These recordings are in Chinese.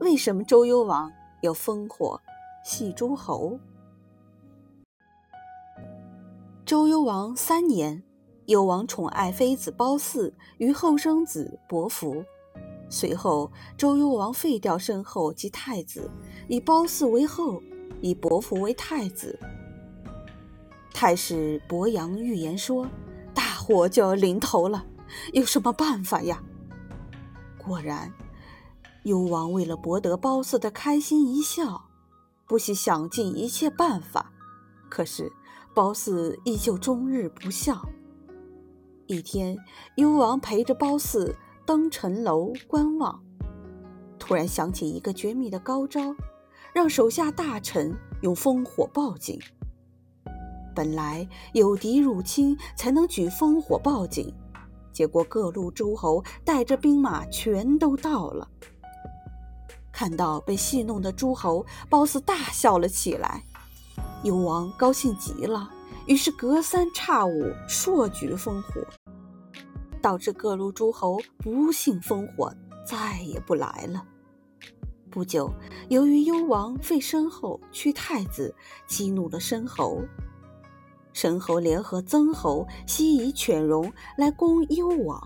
为什么周幽王要烽火戏诸侯？周幽王三年，幽王宠爱妃子褒姒与后生子伯服。随后，周幽王废掉申后及太子，以褒姒为后，以伯服为太子。太史伯阳预言说：“大祸就要临头了，有什么办法呀？”果然，幽王为了博得褒姒的开心一笑，不惜想尽一切办法。可是，褒姒依旧终日不笑。一天，幽王陪着褒姒登城楼观望，突然想起一个绝密的高招，让手下大臣用烽火报警。本来有敌入侵才能举烽火报警，结果各路诸侯带着兵马全都到了。看到被戏弄的诸侯，褒姒大笑了起来。幽王高兴极了，于是隔三差五硕举烽火，导致各路诸侯不信烽火，再也不来了。不久，由于幽王废申后屈太子，激怒了申侯，申侯联合曾侯、西夷犬戎来攻幽王。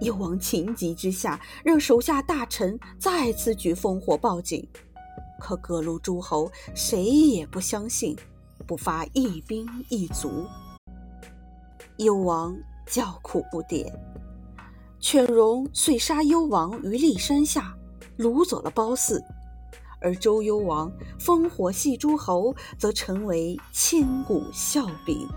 幽王情急之下，让手下大臣再次举烽火报警。可各路诸侯谁也不相信，不发一兵一卒。幽王叫苦不迭，犬戎遂杀幽王于骊山下，掳走了褒姒，而周幽王烽火戏诸侯，则成为千古笑柄。